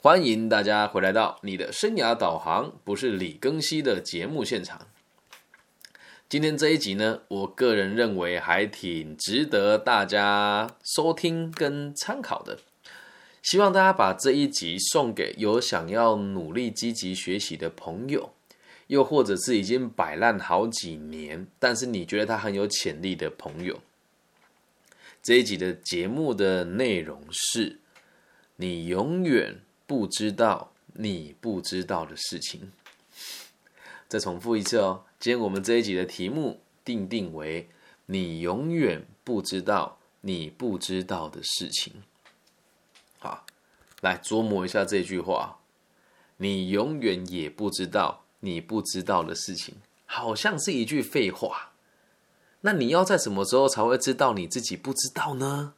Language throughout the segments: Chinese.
欢迎大家回来到你的生涯导航，不是李更新的节目现场。今天这一集呢，我个人认为还挺值得大家收听跟参考的。希望大家把这一集送给有想要努力积极学习的朋友，又或者是已经摆烂好几年，但是你觉得他很有潜力的朋友。这一集的节目的内容是：你永远不知道你不知道的事情。再重复一次哦，今天我们这一集的题目定定为：你永远不知道你不知道的事情。好，来琢磨一下这句话。你永远也不知道你不知道的事情，好像是一句废话。那你要在什么时候才会知道你自己不知道呢？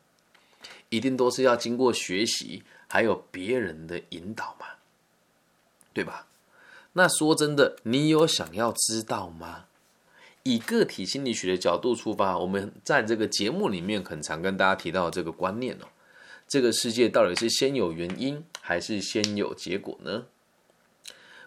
一定都是要经过学习，还有别人的引导嘛，对吧？那说真的，你有想要知道吗？以个体心理学的角度出发，我们在这个节目里面很常跟大家提到这个观念哦。这个世界到底是先有原因还是先有结果呢？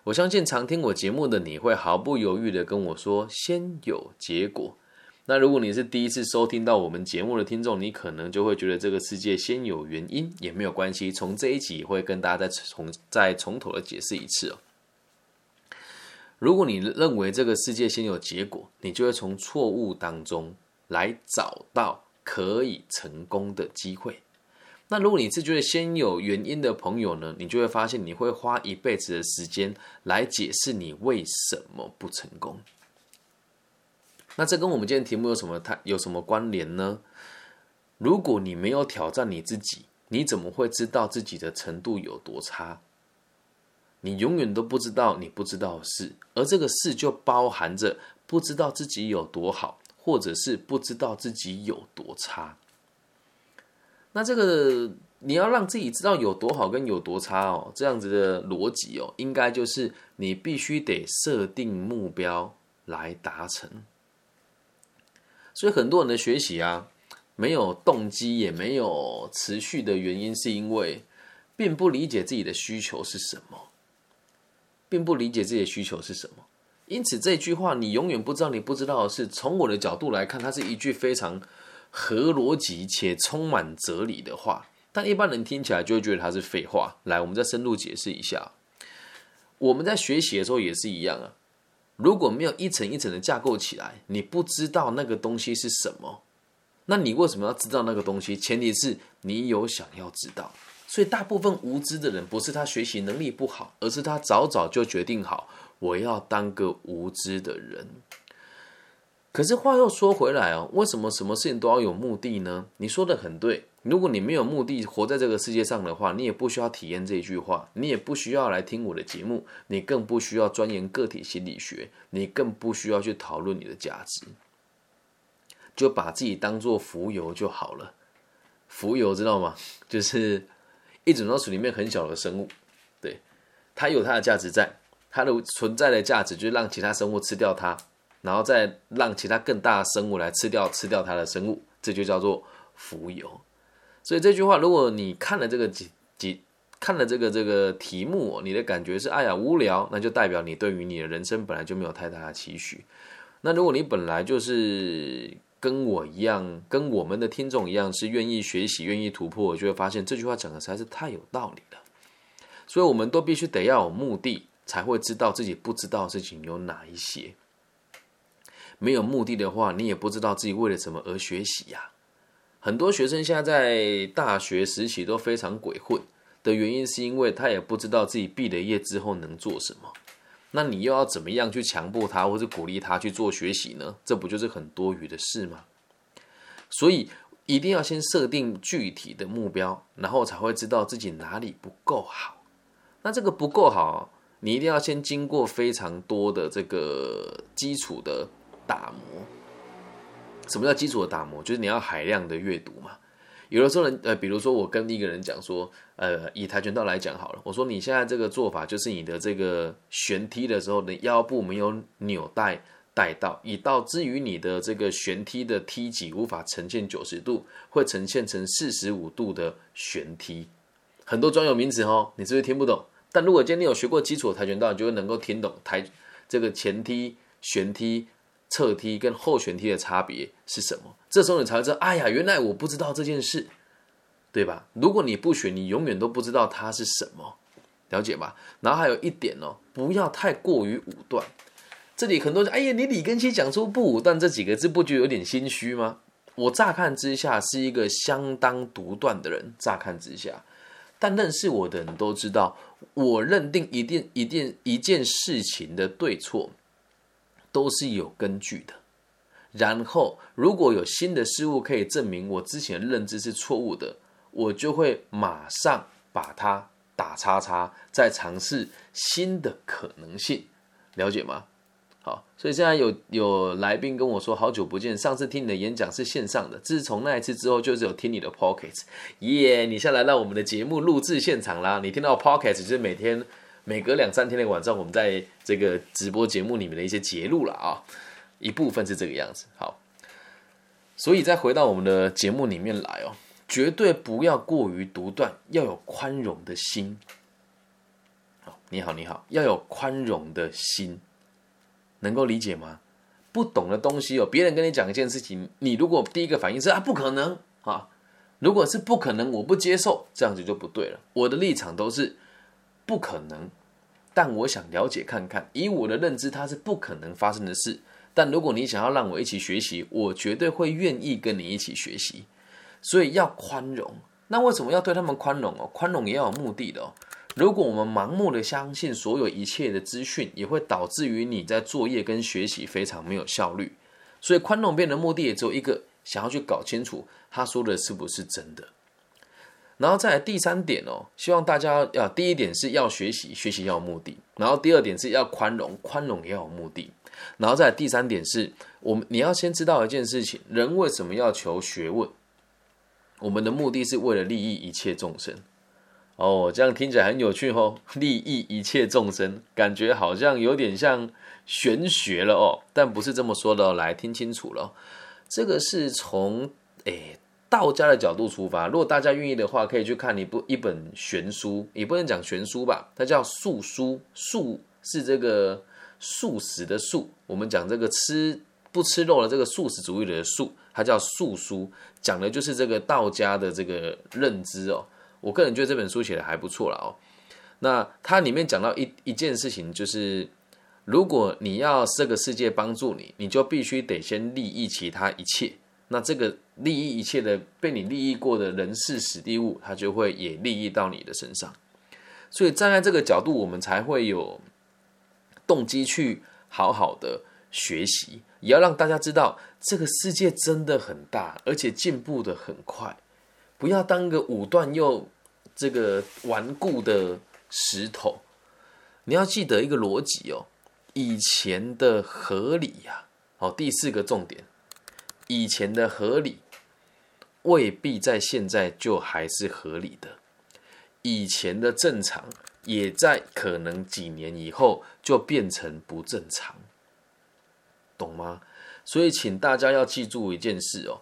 我相信常听我节目的你会毫不犹豫的跟我说先有结果。那如果你是第一次收听到我们节目的听众，你可能就会觉得这个世界先有原因也没有关系。从这一集会跟大家再从再从头的解释一次哦。如果你认为这个世界先有结果，你就会从错误当中来找到可以成功的机会。那如果你是觉得先有原因的朋友呢，你就会发现你会花一辈子的时间来解释你为什么不成功。那这跟我们今天题目有什么它有什么关联呢？如果你没有挑战你自己，你怎么会知道自己的程度有多差？你永远都不知道你不知道的事，而这个事就包含着不知道自己有多好，或者是不知道自己有多差。那这个你要让自己知道有多好跟有多差哦，这样子的逻辑哦，应该就是你必须得设定目标来达成。所以很多人的学习啊，没有动机也没有持续的原因，是因为并不理解自己的需求是什么，并不理解自己的需求是什么。因此这句话你永远不知道你不知道的是，从我的角度来看，它是一句非常。合逻辑且充满哲理的话，但一般人听起来就会觉得它是废话。来，我们再深入解释一下。我们在学习的时候也是一样啊。如果没有一层一层的架构起来，你不知道那个东西是什么，那你为什么要知道那个东西？前提是你有想要知道。所以，大部分无知的人不是他学习能力不好，而是他早早就决定好我要当个无知的人。可是话又说回来哦，为什么什么事情都要有目的呢？你说的很对，如果你没有目的活在这个世界上的话，你也不需要体验这一句话，你也不需要来听我的节目，你更不需要钻研个体心理学，你更不需要去讨论你的价值，就把自己当做浮游就好了。浮游知道吗？就是一种老鼠里面很小的生物，对，它有它的价值在，它的存在的价值就是让其他生物吃掉它。然后再让其他更大的生物来吃掉吃掉它的生物，这就叫做浮游。所以这句话，如果你看了这个几几看了这个这个题目，你的感觉是哎呀无聊，那就代表你对于你的人生本来就没有太大的期许。那如果你本来就是跟我一样，跟我们的听众一样，是愿意学习、愿意突破，就会发现这句话讲的实在是太有道理了。所以，我们都必须得要有目的，才会知道自己不知道的事情有哪一些。没有目的的话，你也不知道自己为了什么而学习呀。很多学生现在在大学时期都非常鬼混的原因，是因为他也不知道自己毕了业之后能做什么。那你又要怎么样去强迫他，或者鼓励他去做学习呢？这不就是很多余的事吗？所以一定要先设定具体的目标，然后才会知道自己哪里不够好。那这个不够好，你一定要先经过非常多的这个基础的。打磨，什么叫基础的打磨？就是你要海量的阅读嘛。有的时候，人呃，比如说我跟一个人讲说，呃，以跆拳道来讲好了，我说你现在这个做法就是你的这个旋踢的时候，你腰部没有扭带带到，以导致于你的这个旋踢的踢脊无法呈现九十度，会呈现成四十五度的旋踢。很多专有名词哦，你是不是听不懂？但如果今天你有学过基础跆拳道，你就会能够听懂跆这个前踢、旋踢、侧踢跟后旋踢的差别是什么。这时候你才会知道，哎呀，原来我不知道这件事，对吧？如果你不学，你永远都不知道它是什么，了解吧？然后还有一点哦，不要太过于武断。这里很多人，哎呀，你李根熙讲出不武断这几个字，不觉有点心虚吗？我乍看之下是一个相当独断的人，乍看之下，但认识我的人都知道，我认定一定一定一件事情的对错都是有根据的。然后，如果有新的事物可以证明我之前的认知是错误的，我就会马上把它打叉叉，再尝试新的可能性，了解吗？好，所以现在有有来宾跟我说，好久不见，上次听你的演讲是线上的，自从那一次之后，就是有听你的 Pocket 耶，你现在来到我们的节目录制现场啦，你听到 pockets 就是每天每隔两三天的晚上，我们在这个直播节目里面的一些节录了啊，一部分是这个样子。好，所以再回到我们的节目里面来哦，绝对不要过于独断，要有宽容的心。好，你好，你好，要有宽容的心。能够理解吗？不懂的东西哦，别人跟你讲一件事情，你如果第一个反应是啊不可能啊，如果是不可能，我不接受，这样子就不对了。我的立场都是不可能，但我想了解看看，以我的认知，它是不可能发生的事。但如果你想要让我一起学习，我绝对会愿意跟你一起学习。所以要宽容。那为什么要对他们宽容哦？宽容也要有目的的哦。如果我们盲目的相信所有一切的资讯，也会导致于你在作业跟学习非常没有效率。所以宽容变的目的也只有一个，想要去搞清楚他说的是不是真的。然后再来第三点哦，希望大家要第一点是要学习，学习要有目的；然后第二点是要宽容，宽容也要有目的；然后再来第三点是我们你要先知道一件事情：人为什么要求学问？我们的目的是为了利益一切众生。哦，这样听起来很有趣哦，利益一切众生，感觉好像有点像玄学了哦，但不是这么说的，来听清楚了，这个是从诶道家的角度出发。如果大家愿意的话，可以去看一部一本玄书，也不能讲玄书吧，它叫素书，素是这个素食的素，我们讲这个吃不吃肉的这个素食主义的素，它叫素书，讲的就是这个道家的这个认知哦。我个人觉得这本书写的还不错了哦。那它里面讲到一一件事情，就是如果你要这个世界帮助你，你就必须得先利益其他一切。那这个利益一切的被你利益过的人事、史地物，它就会也利益到你的身上。所以站在这个角度，我们才会有动机去好好的学习，也要让大家知道这个世界真的很大，而且进步的很快。不要当个武断又这个顽固的石头。你要记得一个逻辑哦，以前的合理呀，好，第四个重点，以前的合理未必在现在就还是合理的，以前的正常也在可能几年以后就变成不正常，懂吗？所以请大家要记住一件事哦。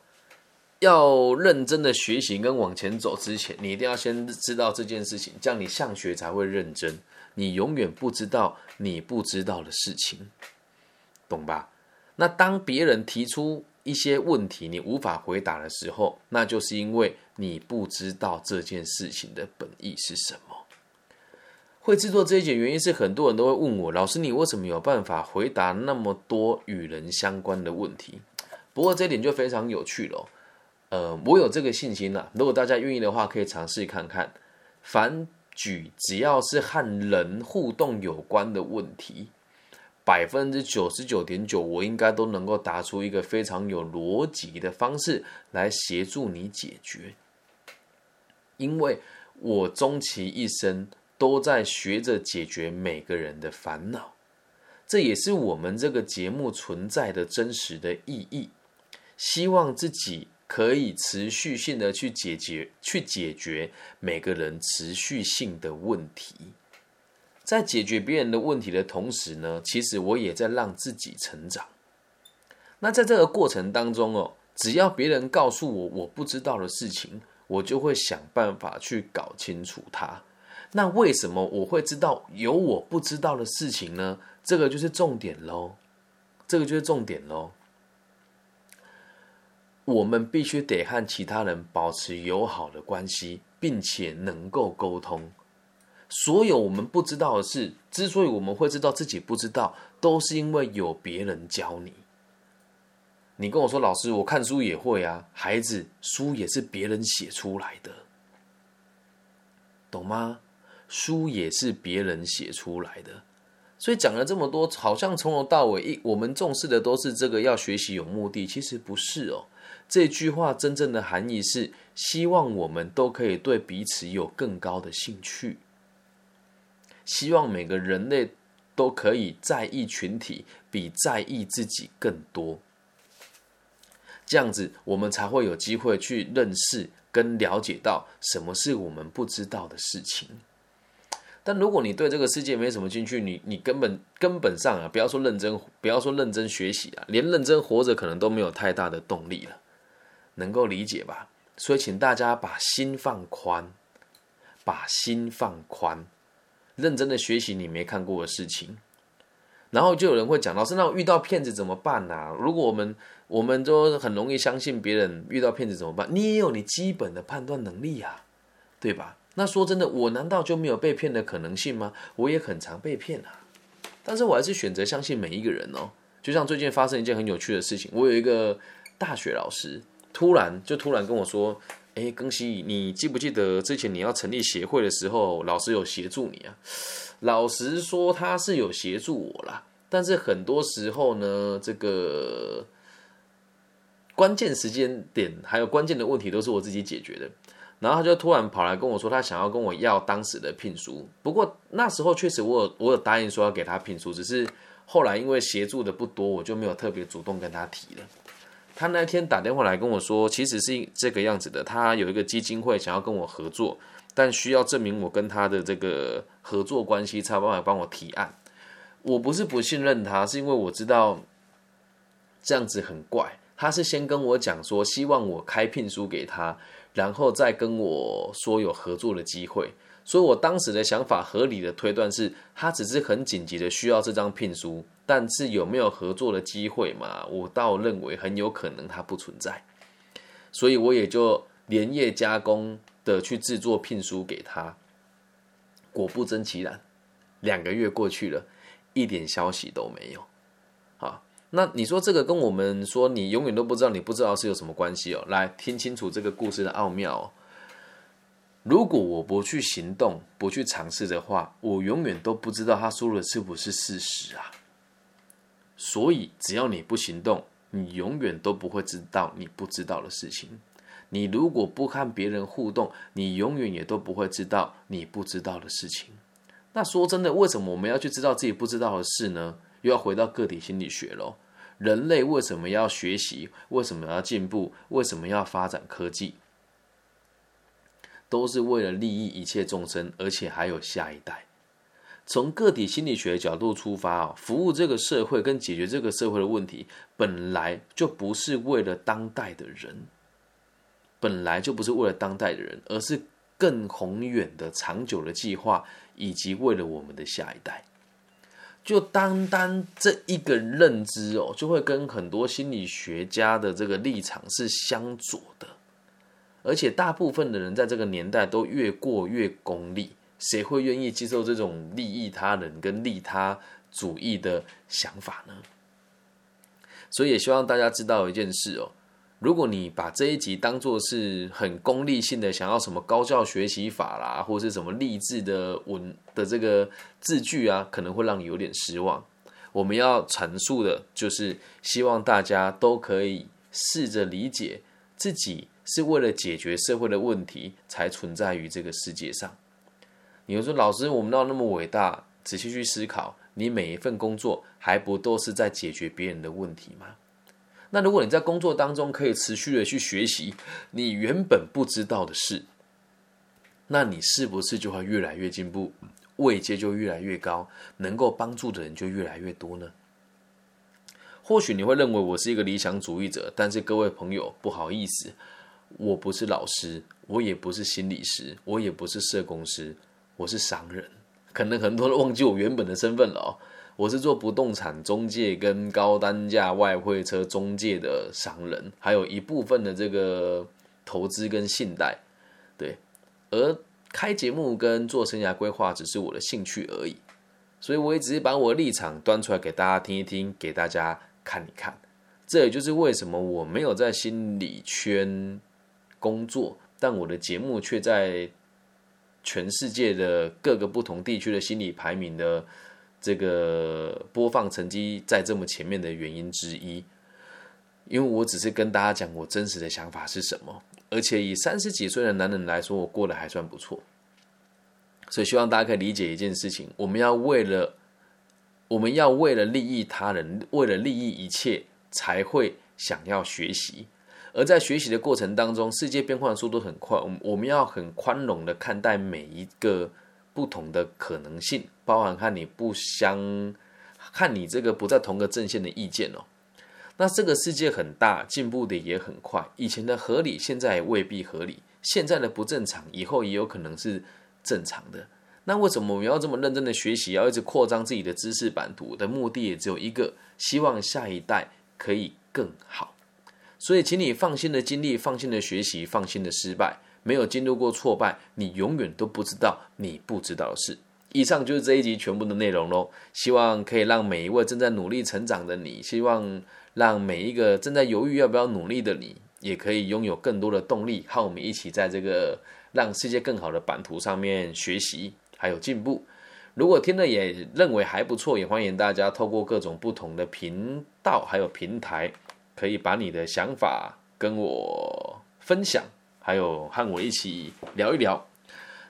要认真的学习跟往前走之前，你一定要先知道这件事情，这样你上学才会认真。你永远不知道你不知道的事情，懂吧？那当别人提出一些问题你无法回答的时候，那就是因为你不知道这件事情的本意是什么。会制作这一节原因是很多人都会问我，老师你为什么有办法回答那么多与人相关的问题？不过这点就非常有趣了。呃，我有这个信心了。如果大家愿意的话，可以尝试看看。凡举只要是和人互动有关的问题，百分之九十九点九，我应该都能够答出一个非常有逻辑的方式来协助你解决。因为我终其一生都在学着解决每个人的烦恼，这也是我们这个节目存在的真实的意义。希望自己。可以持续性的去解决，去解决每个人持续性的问题，在解决别人的问题的同时呢，其实我也在让自己成长。那在这个过程当中哦，只要别人告诉我我不知道的事情，我就会想办法去搞清楚它。那为什么我会知道有我不知道的事情呢？这个就是重点喽，这个就是重点喽。我们必须得和其他人保持友好的关系，并且能够沟通。所有我们不知道的事，之所以我们会知道自己不知道，都是因为有别人教你。你跟我说，老师，我看书也会啊。孩子，书也是别人写出来的，懂吗？书也是别人写出来的。所以讲了这么多，好像从头到尾，一我们重视的都是这个要学习有目的，其实不是哦。这句话真正的含义是，希望我们都可以对彼此有更高的兴趣，希望每个人类都可以在意群体比在意自己更多。这样子，我们才会有机会去认识跟了解到什么是我们不知道的事情。但如果你对这个世界没什么兴趣，你你根本根本上啊，不要说认真，不要说认真学习啊，连认真活着可能都没有太大的动力了，能够理解吧？所以，请大家把心放宽，把心放宽，认真的学习你没看过的事情。然后就有人会讲，老师，那遇到骗子怎么办呢？如果我们我们都很容易相信别人，遇到骗子怎么办？你也有你基本的判断能力呀，对吧？那说真的，我难道就没有被骗的可能性吗？我也很常被骗啊，但是我还是选择相信每一个人哦。就像最近发生一件很有趣的事情，我有一个大学老师，突然就突然跟我说：“哎，庚希，你记不记得之前你要成立协会的时候，老师有协助你啊？”老实说，他是有协助我啦，但是很多时候呢，这个。关键时间点还有关键的问题都是我自己解决的，然后他就突然跑来跟我说，他想要跟我要当时的聘书。不过那时候确实我有我有答应说要给他聘书，只是后来因为协助的不多，我就没有特别主动跟他提了。他那天打电话来跟我说，其实是这个样子的，他有一个基金会想要跟我合作，但需要证明我跟他的这个合作关系，才有办法帮我提案。我不是不信任他，是因为我知道这样子很怪。他是先跟我讲说，希望我开聘书给他，然后再跟我说有合作的机会。所以我当时的想法合理的推断是，他只是很紧急的需要这张聘书，但是有没有合作的机会嘛？我倒认为很有可能他不存在。所以我也就连夜加工的去制作聘书给他。果不真其然，两个月过去了，一点消息都没有。好。那你说这个跟我们说你永远都不知道你不知道是有什么关系哦？来听清楚这个故事的奥妙哦。如果我不去行动、不去尝试的话，我永远都不知道他说的是不是事实啊。所以只要你不行动，你永远都不会知道你不知道的事情。你如果不和别人互动，你永远也都不会知道你不知道的事情。那说真的，为什么我们要去知道自己不知道的事呢？又要回到个体心理学喽。人类为什么要学习？为什么要进步？为什么要发展科技？都是为了利益一切众生，而且还有下一代。从个体心理学角度出发啊，服务这个社会跟解决这个社会的问题，本来就不是为了当代的人，本来就不是为了当代的人，而是更宏远的、长久的计划，以及为了我们的下一代。就单单这一个认知哦，就会跟很多心理学家的这个立场是相左的，而且大部分的人在这个年代都越过越功利，谁会愿意接受这种利益他人跟利他主义的想法呢？所以也希望大家知道一件事哦。如果你把这一集当做是很功利性的，想要什么高教学习法啦，或者是什么励志的文的这个字句啊，可能会让你有点失望。我们要阐述的就是希望大家都可以试着理解自己是为了解决社会的问题才存在于这个世界上。你说老师，我们要那么伟大？仔细去思考，你每一份工作还不都是在解决别人的问题吗？那如果你在工作当中可以持续的去学习你原本不知道的事，那你是不是就会越来越进步，位阶就越来越高，能够帮助的人就越来越多呢？或许你会认为我是一个理想主义者，但是各位朋友，不好意思，我不是老师，我也不是心理师，我也不是社工师，我是商人。可能很多人忘记我原本的身份了哦，我是做不动产中介跟高单价外汇车中介的商人，还有一部分的这个投资跟信贷，对。而开节目跟做生涯规划只是我的兴趣而已，所以我也只是把我的立场端出来给大家听一听，给大家看一看。这也就是为什么我没有在心理圈工作，但我的节目却在全世界的各个不同地区的心理排名的这个播放成绩在这么前面的原因之一。因为我只是跟大家讲我真实的想法是什么，而且以三十几岁的男人来说，我过得还算不错。所以希望大家可以理解一件事情：我们要为了我们要为了利益他人，为了利益一切。才会想要学习，而在学习的过程当中，世界变换的速度很快，我我们要很宽容的看待每一个不同的可能性，包含看你不相，看你这个不在同个阵线的意见哦。那这个世界很大，进步的也很快，以前的合理，现在未必合理；现在的不正常，以后也有可能是正常的。那为什么我们要这么认真的学习，要一直扩张自己的知识版图？的目的也只有一个，希望下一代。可以更好，所以请你放心的经历，放心的学习，放心的失败。没有经历过挫败，你永远都不知道你不知道的事。以上就是这一集全部的内容喽。希望可以让每一位正在努力成长的你，希望让每一个正在犹豫要不要努力的你，也可以拥有更多的动力，和我们一起在这个让世界更好的版图上面学习还有进步。如果听了也认为还不错，也欢迎大家透过各种不同的频道还有平台，可以把你的想法跟我分享，还有和我一起聊一聊。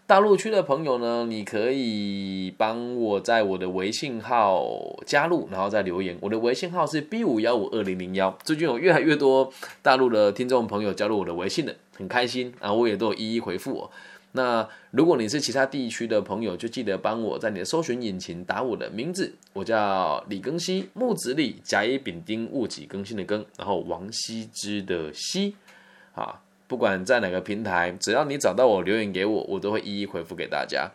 大陆区的朋友呢，你可以帮我在我的微信号加入，然后再留言。我的微信号是 B 五幺五二零零幺。最近有越来越多大陆的听众朋友加入我的微信了，很开心啊！我也都一一回复。那如果你是其他地区的朋友，就记得帮我在你的搜寻引擎打我的名字，我叫李庚希，木子李，甲乙丙丁戊己更新的更，然后王羲之的羲，啊，不管在哪个平台，只要你找到我留言给我，我都会一一回复给大家。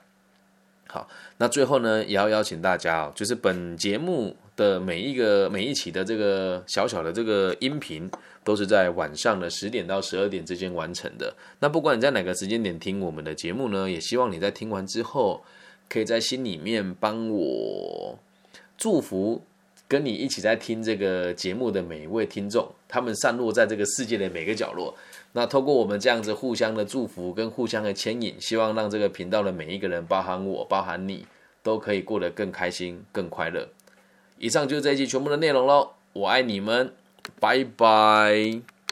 好，那最后呢，也要邀请大家哦，就是本节目的每一个每一期的这个小小的这个音频。都是在晚上的十点到十二点之间完成的。那不管你在哪个时间点听我们的节目呢，也希望你在听完之后，可以在心里面帮我祝福跟你一起在听这个节目的每一位听众，他们散落在这个世界的每个角落。那透过我们这样子互相的祝福跟互相的牵引，希望让这个频道的每一个人，包含我，包含你，都可以过得更开心、更快乐。以上就是这一期全部的内容喽，我爱你们。拜拜